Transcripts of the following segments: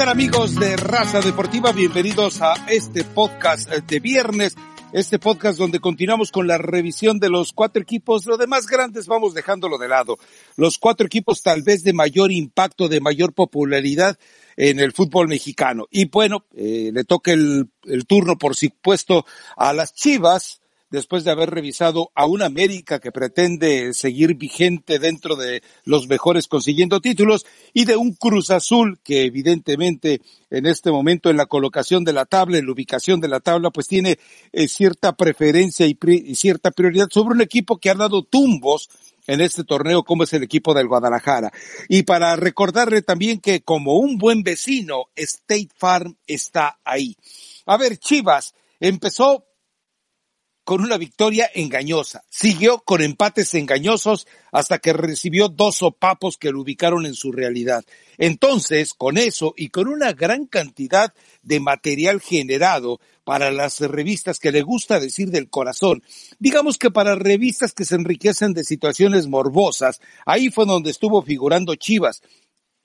tal amigos de Raza Deportiva? Bienvenidos a este podcast de viernes, este podcast donde continuamos con la revisión de los cuatro equipos, lo demás grandes vamos dejándolo de lado. Los cuatro equipos tal vez de mayor impacto, de mayor popularidad en el fútbol mexicano. Y bueno, eh, le toca el turno por supuesto a las Chivas, después de haber revisado a una América que pretende seguir vigente dentro de los mejores consiguiendo títulos y de un Cruz Azul que evidentemente en este momento en la colocación de la tabla, en la ubicación de la tabla, pues tiene eh, cierta preferencia y, y cierta prioridad sobre un equipo que ha dado tumbos en este torneo como es el equipo del Guadalajara. Y para recordarle también que como un buen vecino, State Farm está ahí. A ver, Chivas empezó con una victoria engañosa. Siguió con empates engañosos hasta que recibió dos sopapos que lo ubicaron en su realidad. Entonces, con eso y con una gran cantidad de material generado para las revistas que le gusta decir del corazón, digamos que para revistas que se enriquecen de situaciones morbosas, ahí fue donde estuvo figurando Chivas,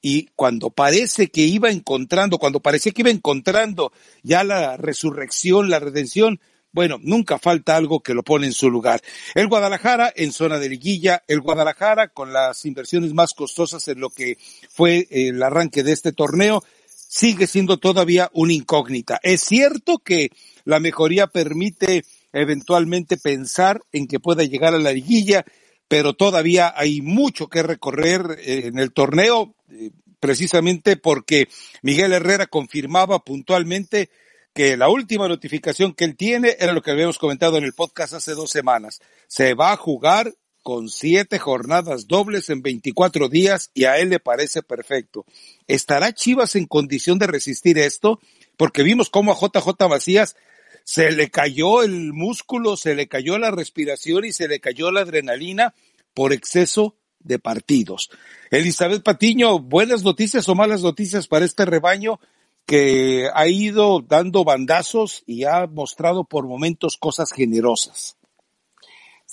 y cuando parece que iba encontrando, cuando parecía que iba encontrando ya la resurrección, la redención, bueno, nunca falta algo que lo pone en su lugar. El Guadalajara en zona de liguilla, el Guadalajara con las inversiones más costosas en lo que fue el arranque de este torneo, sigue siendo todavía una incógnita. Es cierto que la mejoría permite eventualmente pensar en que pueda llegar a la liguilla, pero todavía hay mucho que recorrer en el torneo, eh, precisamente porque Miguel Herrera confirmaba puntualmente que la última notificación que él tiene era lo que habíamos comentado en el podcast hace dos semanas. Se va a jugar con siete jornadas dobles en 24 días y a él le parece perfecto. ¿Estará Chivas en condición de resistir esto? Porque vimos cómo a JJ Macías se le cayó el músculo, se le cayó la respiración y se le cayó la adrenalina por exceso de partidos. Elizabeth Patiño, buenas noticias o malas noticias para este rebaño que ha ido dando bandazos y ha mostrado por momentos cosas generosas.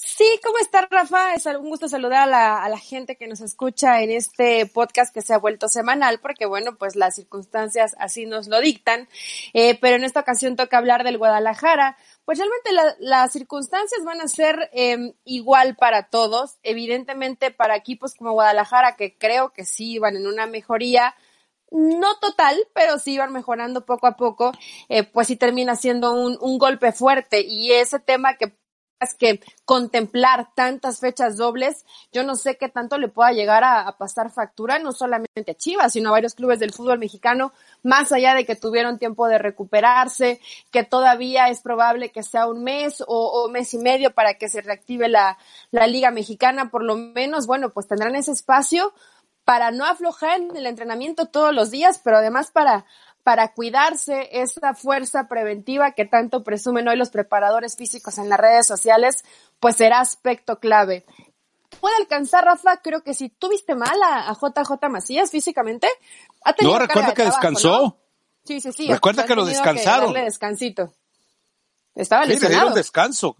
Sí, ¿cómo está Rafa? Es un gusto saludar a la, gente que nos escucha en este podcast que se ha vuelto semanal, porque bueno, pues las circunstancias así nos lo dictan. Eh, pero en esta ocasión toca hablar del Guadalajara. Pues realmente la, las circunstancias van a ser eh, igual para todos. Evidentemente para equipos como Guadalajara, que creo que sí van en una mejoría, no total, pero sí iban mejorando poco a poco, eh, pues sí termina siendo un, un golpe fuerte. Y ese tema que que contemplar tantas fechas dobles, yo no sé qué tanto le pueda llegar a, a, pasar factura, no solamente a Chivas, sino a varios clubes del fútbol mexicano, más allá de que tuvieron tiempo de recuperarse, que todavía es probable que sea un mes o, o mes y medio para que se reactive la, la Liga Mexicana, por lo menos, bueno, pues tendrán ese espacio para no aflojar en el entrenamiento todos los días, pero además para, para cuidarse esa fuerza preventiva que tanto presumen hoy los preparadores físicos en las redes sociales, pues será aspecto clave. ¿Puede alcanzar, Rafa? Creo que si tuviste mal a, a JJ Macías físicamente, ha tenido No, recuerda que trabajo, descansó. ¿no? Sí, sí, sí. Recuerda que lo descansaron. Que darle descansito. Estaba sí, lesionado. le dieron descanso.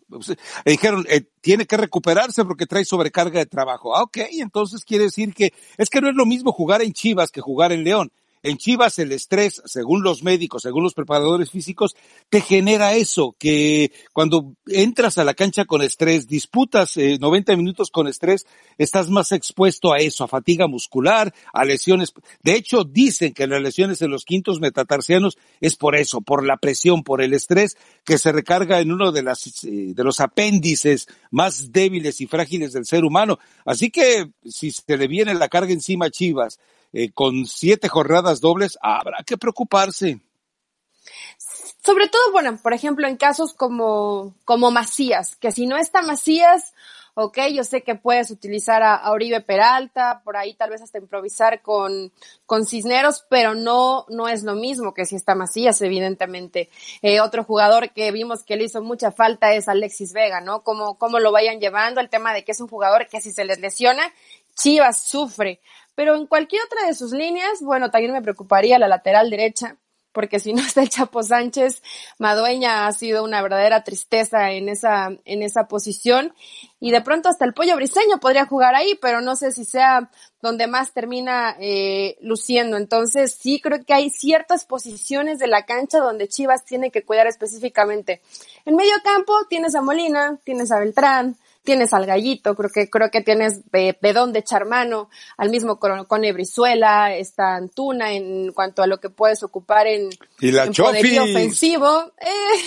Le dijeron, eh, tiene que recuperarse porque trae sobrecarga de trabajo. Ah, ok, entonces quiere decir que es que no es lo mismo jugar en Chivas que jugar en León. En Chivas el estrés, según los médicos, según los preparadores físicos, te genera eso, que cuando entras a la cancha con estrés, disputas eh, 90 minutos con estrés, estás más expuesto a eso, a fatiga muscular, a lesiones. De hecho, dicen que las lesiones en los quintos metatarsianos es por eso, por la presión, por el estrés que se recarga en uno de, eh, de los apéndices más débiles y frágiles del ser humano. Así que si se le viene la carga encima a Chivas, eh, con siete jornadas dobles, habrá que preocuparse. Sobre todo, bueno, por ejemplo, en casos como, como Macías, que si no está Macías, ok, yo sé que puedes utilizar a, a Oribe Peralta, por ahí tal vez hasta improvisar con, con Cisneros, pero no, no es lo mismo que si está Macías, evidentemente. Eh, otro jugador que vimos que le hizo mucha falta es Alexis Vega, ¿no? Cómo, cómo lo vayan llevando, el tema de que es un jugador que si se les lesiona, Chivas sufre. Pero en cualquier otra de sus líneas, bueno, también me preocuparía la lateral derecha. porque si no está el Chapo Sánchez, Madueña ha sido una verdadera tristeza en esa, en esa posición. Y de pronto hasta el pollo briseño podría jugar ahí, pero no sé si sea donde más termina eh, luciendo. Entonces sí creo que hay ciertas posiciones de la cancha donde Chivas tiene que cuidar específicamente. En medio campo tienes a Molina, tienes a Beltrán, tienes al Gallito, creo que, creo que tienes de, de dónde echar mano, al mismo con, con Ebrizuela, está Antuna en cuanto a lo que puedes ocupar en, y la en poderío ofensivo. Eh,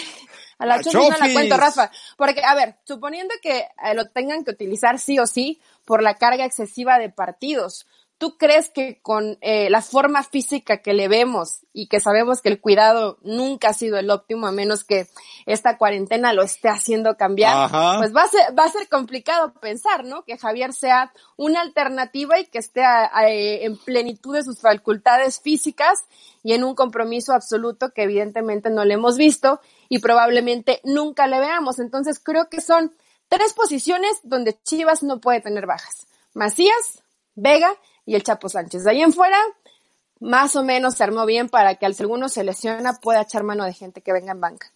a la, la no la cuento, Rafa. Porque, a ver, suponiendo que eh, lo tengan que utilizar sí o sí por la carga excesiva de partidos, ¿Tú crees que con eh, la forma física que le vemos y que sabemos que el cuidado nunca ha sido el óptimo a menos que esta cuarentena lo esté haciendo cambiar? Pues va a ser va a ser complicado pensar, ¿no? Que Javier sea una alternativa y que esté en plenitud de sus facultades físicas y en un compromiso absoluto que evidentemente no le hemos visto y probablemente nunca le veamos. Entonces creo que son tres posiciones donde Chivas no puede tener bajas. Macías, Vega y el Chapo Sánchez. De ahí en fuera, más o menos se armó bien para que al alguno se lesiona pueda echar mano de gente que venga en banca.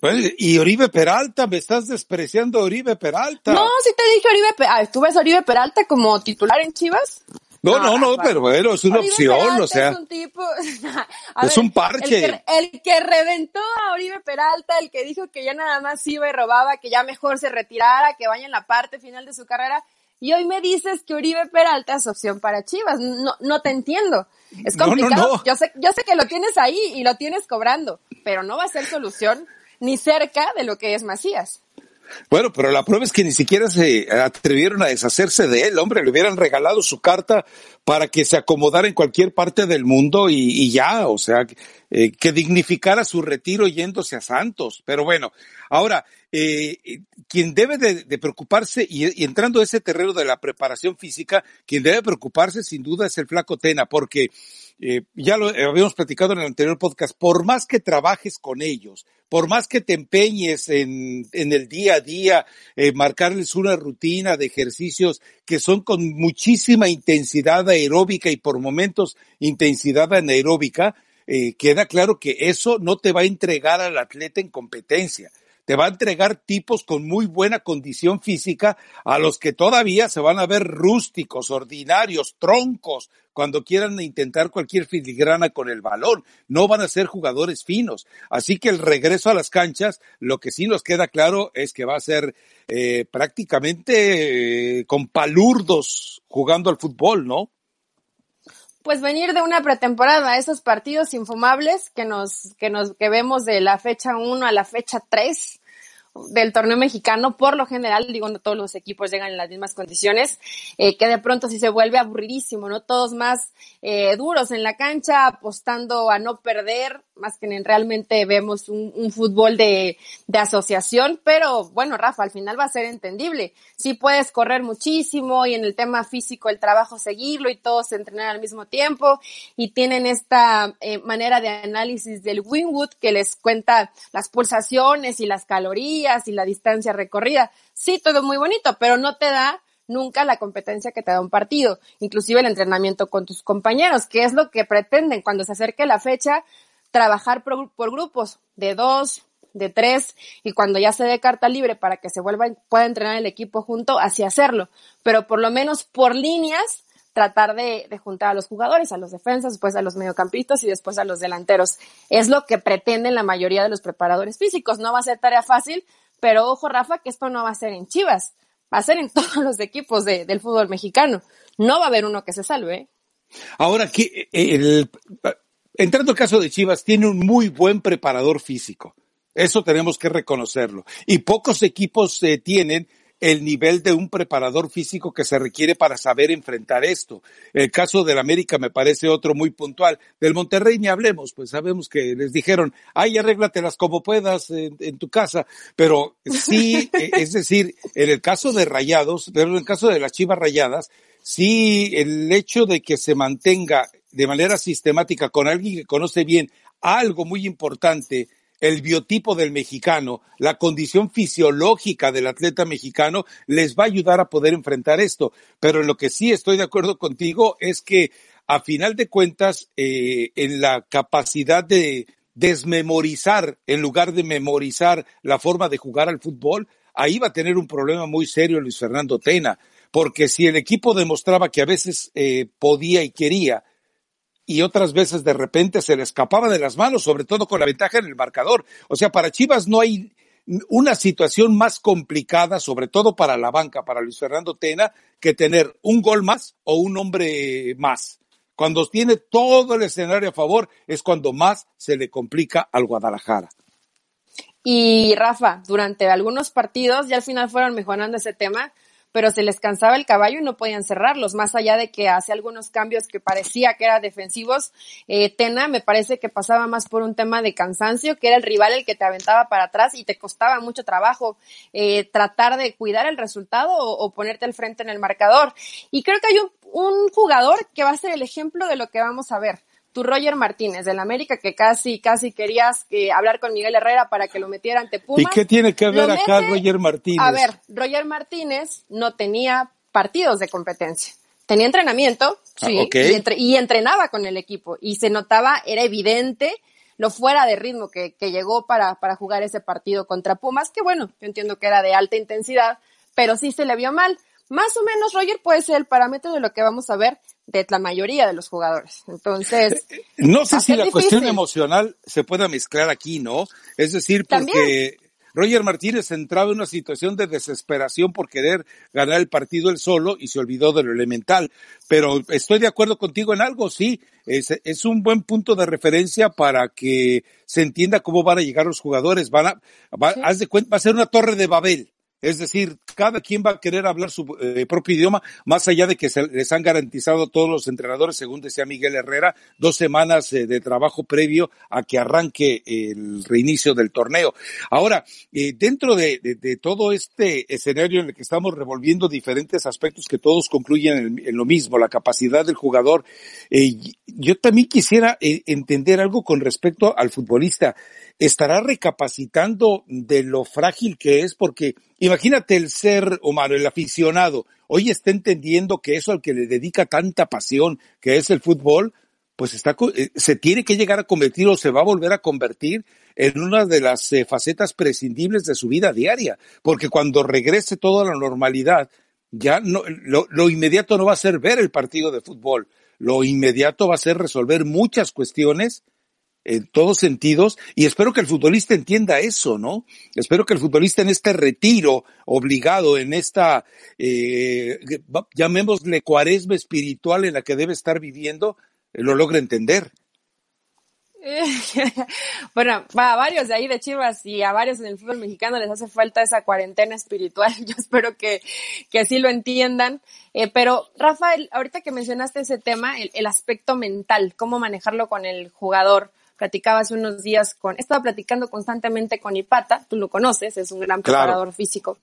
Pues, y Oribe Peralta, me estás despreciando Oribe Peralta. No, sí te dije Oribe Peralta. ¿Tú ves Oribe Peralta como titular en Chivas? No, no, no, pero bueno, es una opción, o sea. Es un tipo, es un parche. El que, el que, reventó a Oribe Peralta, el que dijo que ya nada más iba y robaba, que ya mejor se retirara, que vaya en la parte final de su carrera, y hoy me dices que Uribe Peralta es opción para Chivas. No, no te entiendo. Es complicado. Yo sé, yo sé que lo tienes ahí y lo tienes cobrando, pero no va a ser solución ni cerca de lo que es Macías. Bueno, pero la prueba es que ni siquiera se atrevieron a deshacerse de él, hombre, le hubieran regalado su carta para que se acomodara en cualquier parte del mundo y, ya, o sea, eh, que dignificara su retiro yéndose a Santos. Pero bueno, ahora, eh, quien debe de, preocuparse, y, entrando a ese terreno de la preparación física, quien debe preocuparse sin duda es el flaco Tena, porque eh, ya lo habíamos platicado en el anterior podcast, por más que trabajes con ellos, por más que te empeñes en, en el día a día, eh, marcarles una rutina de ejercicios que son con muchísima intensidad aeróbica y por momentos intensidad anaeróbica, eh, queda claro que eso no te va a entregar al atleta en competencia te va a entregar tipos con muy buena condición física a los que todavía se van a ver rústicos, ordinarios, troncos, cuando quieran intentar cualquier filigrana con el balón. No van a ser jugadores finos. Así que el regreso a las canchas, lo que sí nos queda claro es que va a ser eh, prácticamente eh, con palurdos jugando al fútbol, ¿no? Pues venir de una pretemporada, esos partidos infumables que nos, que nos, que vemos de la fecha 1 a la fecha 3, del torneo mexicano, por lo general, digo, no todos los equipos llegan en las mismas condiciones, eh, que de pronto sí se vuelve aburridísimo, ¿no? Todos más eh, duros en la cancha, apostando a no perder, más que en realmente vemos un, fútbol de, de, asociación, pero bueno, Rafa, al final va a ser entendible. Sí puedes correr muchísimo y en el tema físico el trabajo seguirlo y todos entrenar al mismo tiempo y tienen esta eh, manera de análisis del Winwood que les cuenta las pulsaciones y las calorías y la distancia recorrida. Sí, todo muy bonito, pero no te da nunca la competencia que te da un partido, inclusive el entrenamiento con tus compañeros, que es lo que pretenden cuando se acerque la fecha, trabajar por, grupos de dos, de tres, y cuando ya se dé carta libre para que se vuelva, pueda entrenar el equipo junto, así hacerlo. Pero por lo menos por líneas, tratar de, juntar a los jugadores, a los defensas, después a los mediocampistas y después a los delanteros. Es lo que pretenden la mayoría de los preparadores físicos. No va a ser tarea fácil, pero ojo, Rafa, que esto no va a ser en Chivas, va a ser en todos los equipos de, del fútbol mexicano. No va a haber uno que se salve. ¿eh? Ahora, que el, entrando al caso de Chivas, tiene un muy buen preparador físico. Eso tenemos que reconocerlo. Y pocos equipos eh, tienen el nivel de un preparador físico que se requiere para saber enfrentar esto. El caso del América me parece otro muy puntual. Del Monterrey ni hablemos, pues sabemos que les dijeron, ay, arréglatelas como puedas en, en tu casa. Pero sí, e, es decir, en el caso de Rayados, pero en el caso de las Chivas Rayadas, sí el hecho de que se mantenga de manera sistemática con alguien que conoce bien algo muy importante, el biotipo del mexicano, la condición fisiológica del atleta mexicano, les va a ayudar a poder enfrentar esto. Pero en lo que sí estoy de acuerdo contigo es que a final de cuentas, eh, en la capacidad de desmemorizar en lugar de memorizar la forma de jugar al fútbol, ahí va a tener un problema muy serio Luis Fernando Tena, porque si el equipo demostraba que a veces eh, podía y quería, y otras veces de repente se le escapaba de las manos, sobre todo con la ventaja en el marcador. O sea, para Chivas no hay una situación más complicada, sobre todo para la banca, para Luis Fernando Tena, que tener un gol más o un hombre más. Cuando tiene todo el escenario a favor es cuando más se le complica al Guadalajara. Y Rafa, durante algunos partidos ya al final fueron mejorando ese tema, pero se les cansaba el caballo y no podían cerrarlos, más allá de que hace algunos cambios que parecía que eran defensivos, eh, Tena me parece que pasaba más por un tema de cansancio, que era el rival el que te aventaba para atrás y te costaba mucho trabajo eh, tratar de cuidar el resultado o, ponerte al frente en el marcador. Y creo que hay un, un jugador que va a ser el ejemplo de lo que vamos a ver tu Roger Martínez del América que casi, casi querías eh, hablar con Miguel Herrera para que lo metiera ante Pumas. ¿Y qué tiene que ver acá Roger Martínez? A ver, Roger Martínez no tenía partidos de competencia. Tenía entrenamiento, ah, sí, y, entrenaba con el equipo y se notaba, era evidente lo fuera de ritmo que, que llegó para, para jugar ese partido contra Pumas, que bueno, yo entiendo que era de alta intensidad, pero sí se le vio mal. Más o menos Roger puede ser el parámetro de lo que vamos a ver de la mayoría de los jugadores. Entonces, no sé si la cuestión emocional se pueda mezclar aquí, ¿no? Es decir, porque Roger Martínez entraba en una situación de desesperación por querer ganar el partido él solo y se olvidó de lo elemental. Pero estoy de acuerdo contigo en algo, sí. Es, es un buen punto de referencia para que se entienda cómo van a llegar los jugadores. Van a, haz de cuenta, va a ser una torre de Babel. Es decir, cada quien va a querer hablar su eh, propio idioma, más allá de que se les han garantizado a todos los entrenadores, según decía Miguel Herrera, dos semanas eh, de trabajo previo a que arranque el reinicio del torneo. Ahora, eh, dentro de, todo este escenario en el que estamos revolviendo diferentes aspectos que todos concluyen en, lo mismo, la capacidad del jugador, yo también quisiera entender algo con respecto al futbolista estará recapacitando de lo frágil que es, porque imagínate el ser humano, el aficionado, hoy está entendiendo que eso al que le dedica tanta pasión, que es el fútbol, pues está, eh, se tiene que llegar a convertir o se va a volver a convertir en una de las eh, facetas prescindibles de su vida diaria, porque cuando regrese toda la normalidad, ya no, lo, lo inmediato no va a ser ver el partido de fútbol, lo inmediato va a ser resolver muchas cuestiones en todos sentidos y espero que el futbolista entienda eso, ¿no? Espero que el futbolista en este retiro obligado, en esta, eh, llamémosle cuaresma espiritual en la que debe estar viviendo, eh, lo logre entender. bueno, a varios de ahí de Chivas y a varios en el fútbol mexicano les hace falta esa cuarentena espiritual. Yo espero que, que así lo entiendan. Eh, pero, Rafael, ahorita que mencionaste ese tema, el, aspecto mental, cómo manejarlo con el jugador platicaba hace unos días con, he estado platicando constantemente con Ipata, tú lo conoces, es un gran preparador físico.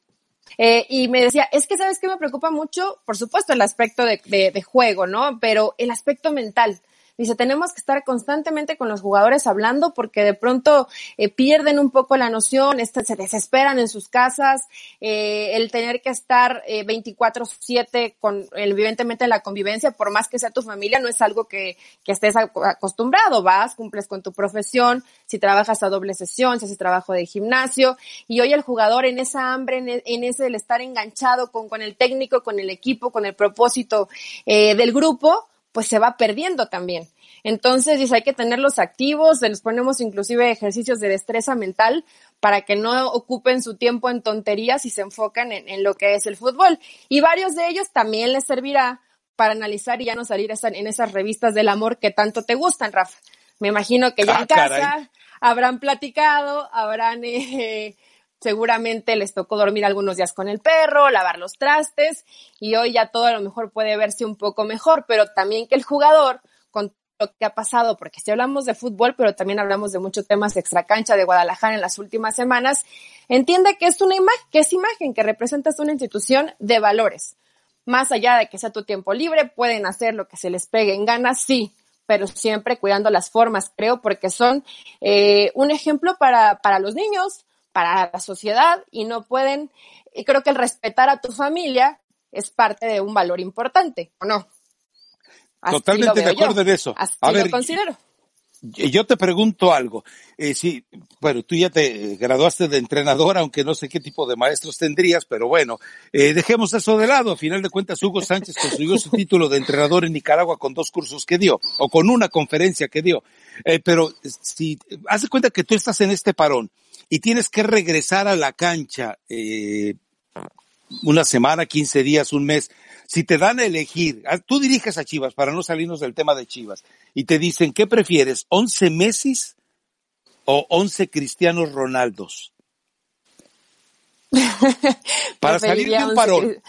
Eh, y me decía, es que sabes que me preocupa mucho, por supuesto, el aspecto de, de, de juego, ¿no? Pero el aspecto mental. Dice, tenemos que estar constantemente con los jugadores hablando porque de pronto eh, pierden un poco la noción, este, se desesperan en sus casas, eh, el tener que estar eh, 24/7 con, evidentemente, la convivencia, por más que sea tu familia, no es algo que, que estés acostumbrado, vas, cumples con tu profesión, si trabajas a doble sesión, si haces trabajo de gimnasio, y hoy el jugador en esa hambre, en, en ese el estar enganchado con, con el técnico, con el equipo, con el propósito eh, del grupo, pues se va perdiendo también. Entonces, dice, hay que tenerlos activos, les ponemos inclusive ejercicios de destreza mental para que no ocupen su tiempo en tonterías y se enfocan en, lo que es el fútbol. Y varios de ellos también les servirá para analizar y ya no salir en esas revistas del amor que tanto te gustan, Rafa. Me imagino que ya en ah, casa habrán platicado, habrán eh, seguramente les tocó dormir algunos días con el perro, lavar los trastes y hoy ya todo a lo mejor puede verse un poco mejor, pero también que el jugador con lo que ha pasado, porque si hablamos de fútbol, pero también hablamos de muchos temas de extracancha de Guadalajara en las últimas semanas, entiende que es una imagen, que es imagen, que representas una institución de valores. Más allá de que sea tu tiempo libre, pueden hacer lo que se les pegue en ganas, sí, pero siempre cuidando las formas, creo, porque son eh, un ejemplo para, para los niños, para la sociedad y no pueden, y creo que el respetar a tu familia es parte de un valor importante, ¿o no? Totalmente de acuerdo en eso. Así a ver, lo considero. Yo te pregunto algo. Eh, sí, bueno, tú ya te graduaste de entrenador, aunque no sé qué tipo de maestros tendrías, pero bueno, eh, dejemos eso de lado. A final de cuentas, Hugo Sánchez consiguió su título de entrenador en Nicaragua con dos cursos que dio, o con una conferencia que dio. Eh, pero si, haz de cuenta que tú estás en este parón y tienes que regresar a la cancha, eh, una semana, 15 días, un mes, si te dan a elegir, ah, tú diriges a Chivas para no salirnos del tema de Chivas y te dicen, ¿qué prefieres? ¿11 Messi o 11 Cristianos Ronaldos? para salir de un parón.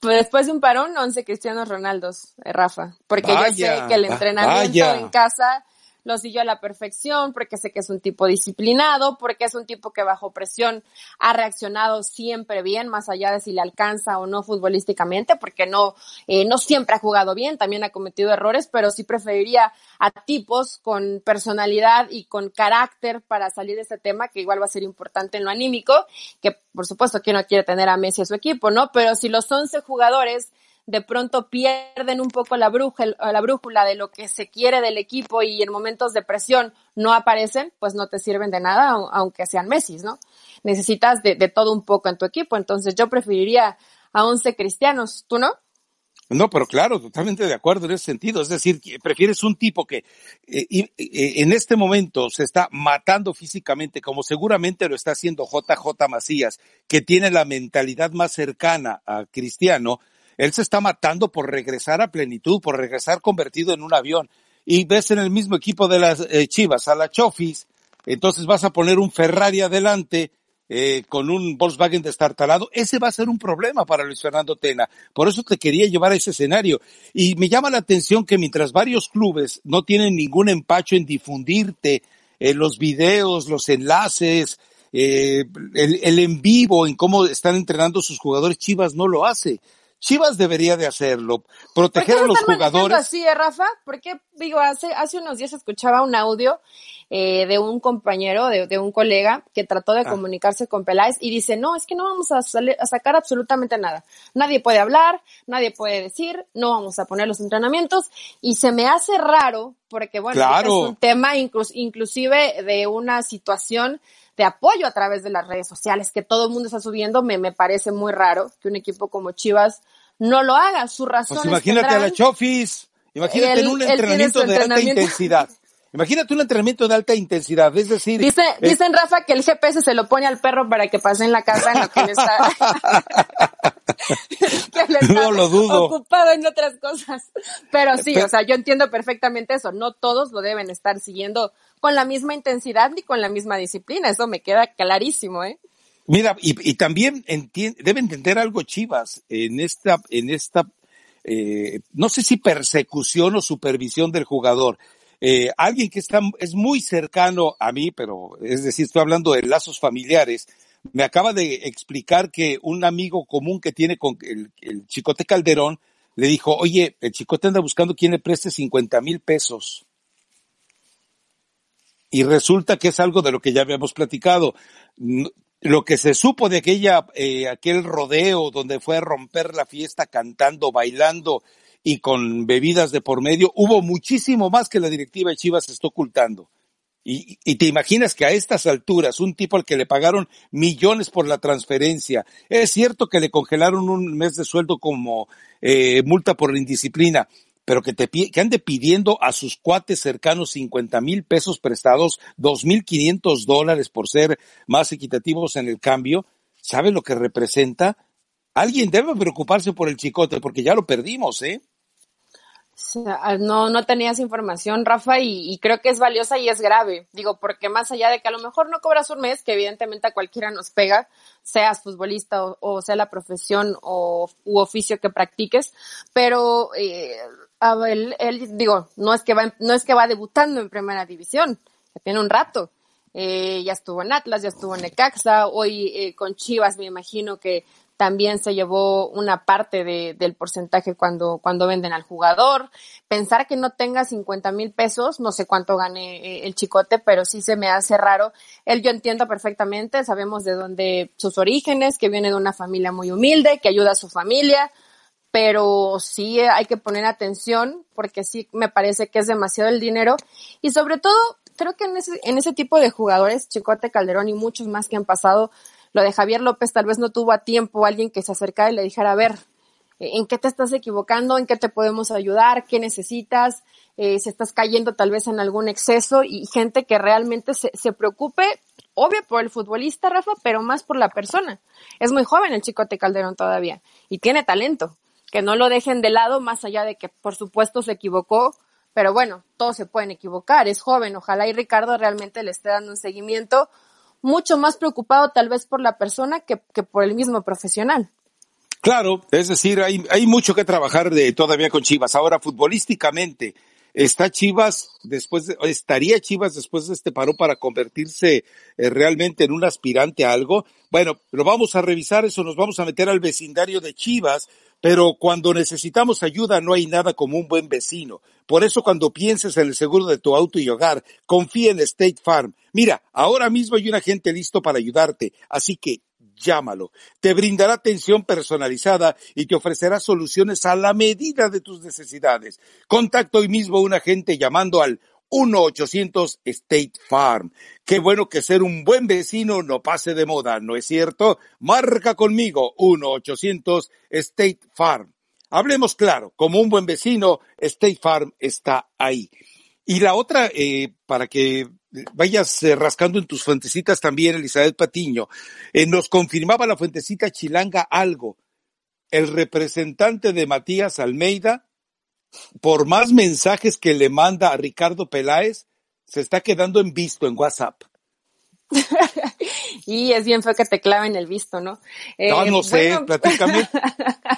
Pues después de un parón, 11 Cristianos Ronaldos, eh, Rafa. Porque yo sé que el entrenamiento en casa lo siguió a la perfección, porque sé que es un tipo disciplinado, porque es un tipo que bajo presión ha reaccionado siempre bien, más allá de si le alcanza o no futbolísticamente, porque no, eh, no siempre ha jugado bien, también ha cometido errores, pero sí preferiría a tipos con personalidad y con carácter para salir de este tema, que igual va a ser importante en lo anímico, que por supuesto que no quiere tener a Messi a su equipo, ¿no? Pero si los 11 jugadores de pronto pierden un poco la brújula, la brújula de lo que se quiere del equipo y en momentos de presión no aparecen, pues no te sirven de nada, aunque sean Messi, ¿no? Necesitas de, todo un poco en tu equipo. Entonces yo preferiría a 11 cristianos, ¿tú no? No, pero claro, totalmente de acuerdo en ese sentido. Es decir, prefieres un tipo que eh, eh, en este momento se está matando físicamente, como seguramente lo está haciendo JJ Macías, que tiene la mentalidad más cercana a Cristiano, él se está matando por regresar a plenitud, por regresar convertido en un avión. Y ves en el mismo equipo de las eh, Chivas a la Chofis, entonces vas a poner un Ferrari adelante eh, con un Volkswagen destartalado. Ese va a ser un problema para Luis Fernando Tena. Por eso te quería llevar a ese escenario. Y me llama la atención que mientras varios clubes no tienen ningún empacho en difundirte eh, los videos, los enlaces, el, el en vivo, en cómo están entrenando sus jugadores, Chivas no lo hace. Chivas debería de hacerlo, proteger a los jugadores. así, eh, Rafa? Porque, digo, hace, hace unos días escuchaba un audio eh, de un compañero, de, de, un colega, que trató de ah. comunicarse con Peláez y dice, no, es que no vamos a, a sacar absolutamente nada. Nadie puede hablar, nadie puede decir, no vamos a poner los entrenamientos y se me hace raro porque, bueno, es un tema inclusive de una situación de apoyo a través de las redes sociales que todo el mundo está subiendo, me, me parece muy raro que un equipo como Chivas no lo haga. Su razón pues imagínate a la Chofis, imagínate en un entrenamiento de alta intensidad. Imagínate un entrenamiento de alta intensidad, es decir... Dice, dicen Rafa que el GPS se lo pone al perro para que pase en la casa en lo que está... no lo dudo. Ocupado en otras cosas. Pero sí, o sea, yo entiendo perfectamente eso. No todos lo deben estar siguiendo con la misma intensidad ni con la misma disciplina. Eso me queda clarísimo, ¿eh? Mira, y, y también debe entender algo Chivas en esta, en esta, eh, no sé si persecución o supervisión del jugador. Eh, alguien que está, es muy cercano a mí, pero es decir, estoy hablando de lazos familiares, me acaba de explicar que un amigo común que tiene con el, Chicote Calderón le dijo, oye, el Chicote anda buscando quien le preste 50 mil pesos y resulta que es algo de lo que ya habíamos platicado. Lo que se supo de aquella, eh, aquel rodeo donde fue a romper la fiesta cantando, bailando y con bebidas de por medio, hubo muchísimo más que la directiva de Chivas está ocultando. Y, y, te imaginas que a estas alturas, un tipo al que le pagaron millones por la transferencia, es cierto que le congelaron un mes de sueldo como eh, multa por la indisciplina, pero que te que ande pidiendo a sus cuates cercanos 50 mil pesos prestados, dos mil quinientos dólares por ser más equitativos en el cambio, ¿sabe lo que representa? Alguien debe preocuparse por el chicote porque ya lo perdimos, ¿eh? Ah, no, no tenías información, Rafa, y, creo que es valiosa y es grave. Digo, porque más allá de que a lo mejor no cobras un mes, que evidentemente a cualquiera nos pega, seas futbolista o, sea la profesión o u oficio que practiques, pero eh, él, digo, no es que va, no es que va debutando en primera división, ya tiene un rato. Eh, ya estuvo en Atlas, ya estuvo en Necaxa, hoy eh, con Chivas me imagino que también se llevó una parte de, del porcentaje cuando, cuando venden al jugador. Pensar que no tenga 50 mil pesos, no sé cuánto gane eh, el chicote, pero sí se me hace raro. Él yo entiendo perfectamente, sabemos de dónde sus orígenes, que viene de una familia muy humilde, que ayuda a su familia, pero sí hay que poner atención porque sí me parece que es demasiado el dinero y sobre todo creo que en ese, en ese tipo de jugadores, Chicote Calderón y muchos más que han pasado, lo de Javier López tal vez no tuvo a tiempo alguien que se acercara y le dijera, a ver, ¿en qué te estás equivocando? ¿En qué te podemos ayudar? ¿Qué necesitas? Eh, si estás cayendo tal vez en algún exceso y gente que realmente se, se preocupe, obvio por el futbolista, Rafa, pero más por la persona. Es muy joven el Chicote Calderón todavía y tiene talento. Que no lo dejen de lado, más allá de que por supuesto se equivocó, pero bueno, todos se pueden equivocar, es joven, ojalá y Ricardo realmente le esté dando un seguimiento mucho más preocupado tal vez por la persona que, que por el mismo profesional. Claro, es decir, hay, hay mucho que trabajar de, todavía con Chivas. Ahora, futbolísticamente, ¿está Chivas después, de, estaría Chivas después de este paro para convertirse eh, realmente en un aspirante a algo? Bueno, lo vamos a revisar, eso nos vamos a meter al vecindario de Chivas, pero cuando necesitamos ayuda no hay nada como un buen vecino. Por eso cuando pienses en el seguro de tu auto y hogar, confía en State Farm. Mira, ahora mismo hay un agente listo para ayudarte, así que llámalo. Te brindará atención personalizada y te ofrecerá soluciones a la medida de tus necesidades. Contacta hoy mismo un agente llamando al 1-800 State Farm. Qué bueno que ser un buen vecino no pase de moda, ¿no es cierto? Marca conmigo 1-800 State Farm. Hablemos claro, como un buen vecino, State Farm está ahí. Y la otra, eh, para que vayas rascando en tus fuentecitas también, Elizabeth Patiño, eh, nos confirmaba la fuentecita chilanga algo. El representante de Matías Almeida por más mensajes que le manda a Ricardo Peláez, se está quedando en visto en WhatsApp. y es bien feo que te claven el visto, ¿no? no, no eh, sé, platícame.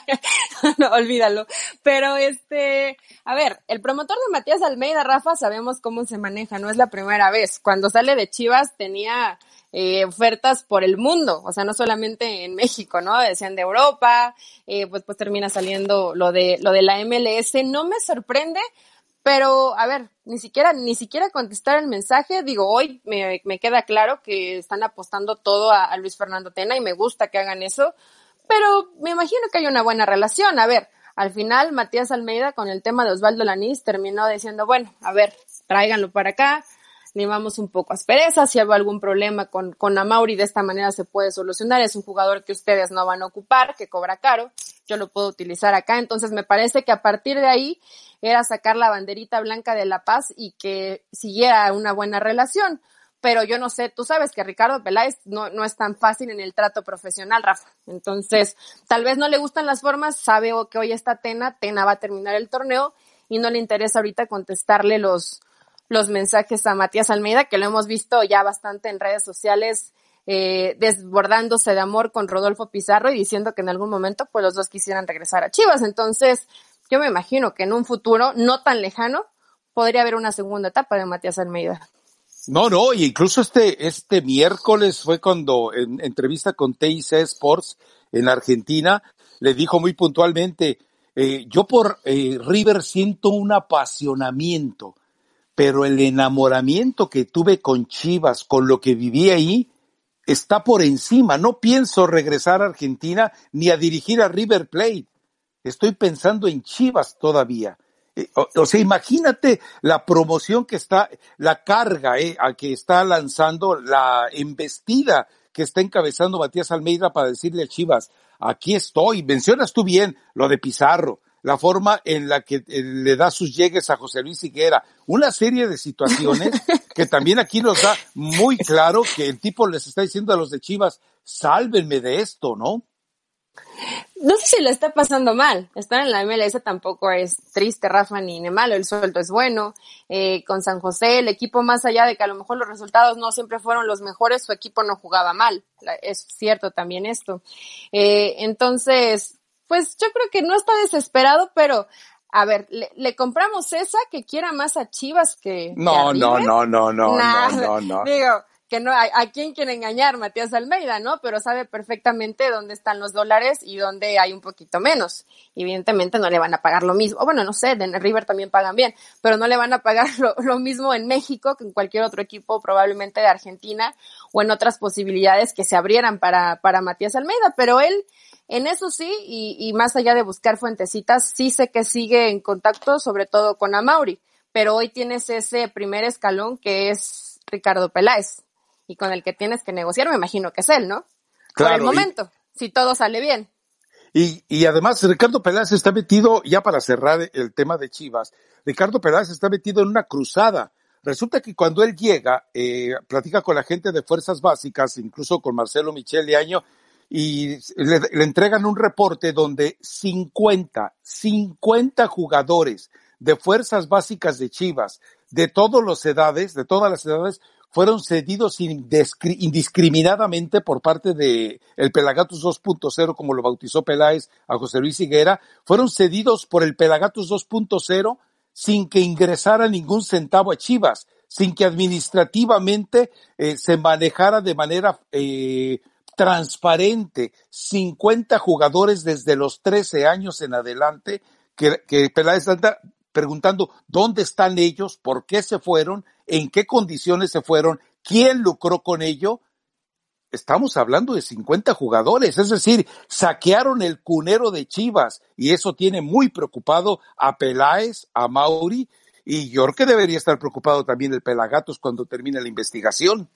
no, olvídalo. Pero este, a ver, el promotor de Matías Almeida, Rafa, sabemos cómo se maneja, no es la primera vez. Cuando sale de Chivas tenía eh, ofertas por el mundo, o sea, no solamente en México, ¿no? Decían de Europa, eh, pues, pues termina saliendo lo de, lo de la MLS. No me sorprende, pero a ver, ni siquiera, ni siquiera contestar el mensaje. Digo, hoy me, me queda claro que están apostando todo a, a Luis Fernando Tena y me gusta que hagan eso, pero me imagino que hay una buena relación. A ver, al final Matías Almeida con el tema de Osvaldo Lanís terminó diciendo, bueno, a ver, tráiganlo para acá, vamos un poco aspereza, si hay algún problema con, con Amauri de esta manera se puede solucionar, es un jugador que ustedes no van a ocupar, que cobra caro, yo lo puedo utilizar acá, entonces me parece que a partir de ahí era sacar la banderita blanca de La Paz y que siguiera una buena relación. Pero yo no sé, tú sabes que Ricardo Peláez no, no es tan fácil en el trato profesional, Rafa. Entonces, tal vez no le gustan las formas, sabe que hoy está Tena, Tena va a terminar el torneo y no le interesa ahorita contestarle los, los mensajes a Matías Almeida, que lo hemos visto ya bastante en redes sociales, eh, desbordándose de amor con Rodolfo Pizarro y diciendo que en algún momento pues los dos quisieran regresar a Chivas. Entonces, yo me imagino que en un futuro no tan lejano podría haber una segunda etapa de Matías Almeida. No, no, y incluso este, este miércoles fue cuando en entrevista con TIC Sports en Argentina, le dijo muy puntualmente, eh, yo por eh, River siento un apasionamiento pero el enamoramiento que tuve con Chivas, con lo que viví ahí, está por encima. No pienso regresar a Argentina ni a dirigir a River Plate. Estoy pensando en Chivas todavía. Eh, o, sea, imagínate la promoción que está, la carga eh, a que está lanzando, la embestida que está encabezando Matías Almeida para decirle a Chivas, aquí estoy. Mencionas tú bien lo de Pizarro, la forma en la que eh, le da sus llegues a José Luis Higuera, una serie de situaciones que también aquí nos da muy claro que el tipo les está diciendo a los de Chivas, sálvenme de esto, ¿no? No sé si le está pasando mal. Estar en la MLS tampoco es triste, Rafa, ni, ni malo. El sueldo es bueno. Eh, con San José, el equipo, más allá de que a lo mejor los resultados no siempre fueron los mejores, su equipo no jugaba mal. Es cierto también esto. Eh, entonces, pues yo creo que no está desesperado, pero a ver, le, compramos esa que quiera más a Chivas que. No, no, no, no, no, no, no, Digo, que no, a, a, quién quiere engañar Matías Almeida, ¿no? Pero sabe perfectamente dónde están los dólares y dónde hay un poquito menos. Evidentemente no le van a pagar lo mismo. Bueno, no sé, en River también pagan bien, pero no le van a pagar lo, lo mismo en México que en cualquier otro equipo, probablemente de Argentina o en otras posibilidades que se abrieran para, para Matías Almeida. Pero él, En eso sí, y, y más allá de buscar fuentecitas, sí sé que sigue en contacto, sobre todo con Amauri, pero hoy tienes ese primer escalón que es Ricardo Peláez y con el que tienes que negociar, me imagino que es él, ¿no? Por el momento, si todo sale bien. Y, y además Ricardo Peláez está metido, ya para cerrar el tema de Chivas, Ricardo Peláez está metido en una cruzada. Resulta que cuando él llega, eh, platica con la gente de Fuerzas Básicas, incluso con Marcelo Michele Año, y le, entregan un reporte donde 50, 50 jugadores de Fuerzas Básicas de Chivas, de todas las edades, de todas las edades, fueron cedidos indiscriminadamente por parte de el Pelagatus 2.0, como lo bautizó Peláez a José Luis Higuera, fueron cedidos por el Pelagatus 2.0 sin que ingresara ningún centavo a Chivas, sin que administrativamente eh, se manejara de manera eh, transparente. 50 jugadores desde los 13 años en adelante que, que Peláez anda preguntando dónde están ellos, por qué se fueron, en qué condiciones se fueron, quién lucró con ello. Estamos hablando de 50 jugadores, es decir, saquearon el cunero de Chivas y eso tiene muy preocupado a Peláez, a Mauri y yo creo que debería estar preocupado también el Pelagatos cuando termine la investigación.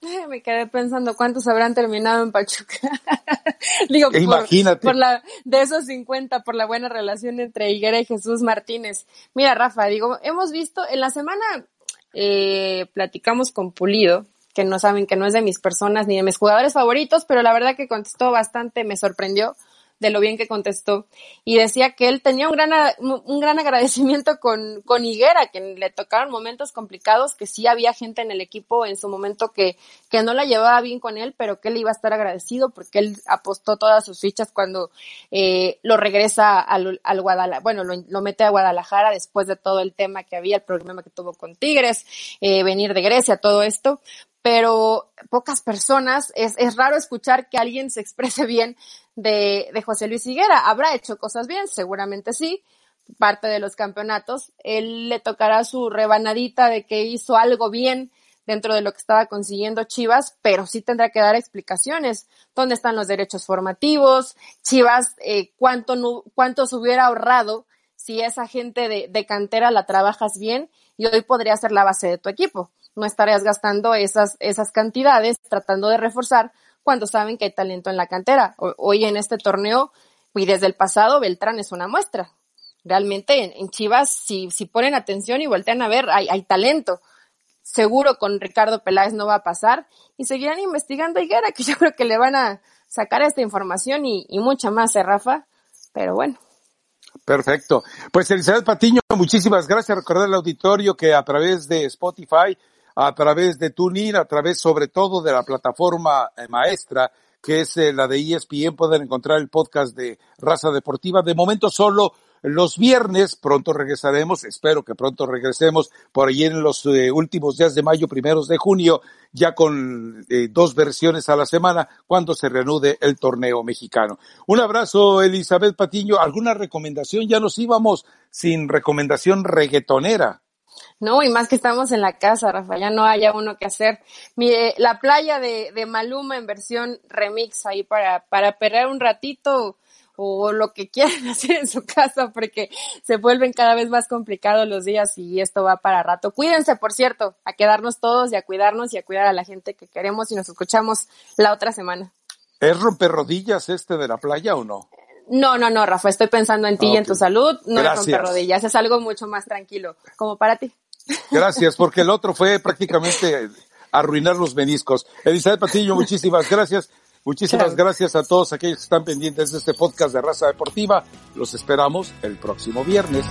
Me quedé pensando cuántos habrán terminado en Pachuca. Digo, imagínate. Por, la, de esos 50, por la buena relación entre Higuera y Jesús Martínez. Mira, Rafa, digo, hemos visto, en la semana eh, platicamos con Pulido, que no saben que no es de mis personas ni de mis jugadores favoritos, pero la verdad que contestó bastante, me sorprendió de lo bien que contestó. Y decía que él tenía un gran, un gran agradecimiento con, con Higuera, que le tocaron momentos complicados, que sí había gente en el equipo en su momento que, que no la llevaba bien con él, pero que él iba a estar agradecido porque él apostó todas sus fichas cuando eh, lo regresa al, al Guadalajara, bueno, lo, lo, mete a Guadalajara después de todo el tema que había, el problema que tuvo con Tigres, eh, venir de Grecia, todo esto, pero pocas personas, es, es raro escuchar que alguien se exprese bien de, José Luis Higuera. ¿Habrá hecho cosas bien? Seguramente sí, parte de los campeonatos. Él le tocará su rebanadita de que hizo algo bien dentro de lo que estaba consiguiendo Chivas, pero sí tendrá que dar explicaciones. ¿Dónde están los derechos formativos? Chivas, eh, ¿cuánto, cuánto se hubiera ahorrado si esa gente de, de cantera la trabajas bien y hoy podría ser la base de tu equipo? No estarías gastando esas, esas cantidades tratando de reforzar cuando saben que hay talento en la cantera. Hoy en este torneo y desde el pasado Beltrán es una muestra. Realmente en, Chivas, si, si ponen atención y voltean a ver, hay, hay talento. Seguro con Ricardo Peláez no va a pasar y seguirán investigando a Higuera, que yo creo que le van a sacar esta información y, y mucha más, ¿eh, Rafa? Pero bueno. Perfecto. Pues Elizabeth Patiño, muchísimas gracias. Recordar al auditorio que a través de Spotify a través de TuneIn, a través sobre todo de la plataforma eh, maestra que es eh, la de ESPN, pueden encontrar el podcast de Raza Deportiva. De momento solo los viernes, pronto regresaremos, espero que pronto regresemos por ahí en los eh, últimos días de mayo, primeros de junio, ya con dos versiones a la semana, cuando se reanude el torneo mexicano. Un abrazo, Elizabeth Patiño. ¿Alguna recomendación? Ya nos íbamos sin recomendación reggaetonera. No, y más que estamos en la casa, Rafa, ya no haya uno que hacer. Mire, la playa de, de Maluma en versión remix ahí para, para perder un ratito o lo que quieran hacer en su casa porque se vuelven cada vez más complicados los días y esto va para rato. Cuídense, por cierto, a quedarnos todos y a cuidarnos y a cuidar a la gente que queremos y nos escuchamos la otra semana. ¿Es romper rodillas este de la playa o no? No, no, no, Rafa, estoy pensando en ti okay. y en tu salud, no Gracias. es romper rodillas, es algo mucho más tranquilo, como para ti. Gracias, porque el otro fue prácticamente arruinar los meniscos. Elizabeth Patillo, muchísimas gracias. Muchísimas claro. gracias a todos aquellos que están pendientes de este podcast de Raza Deportiva. Los esperamos el próximo viernes.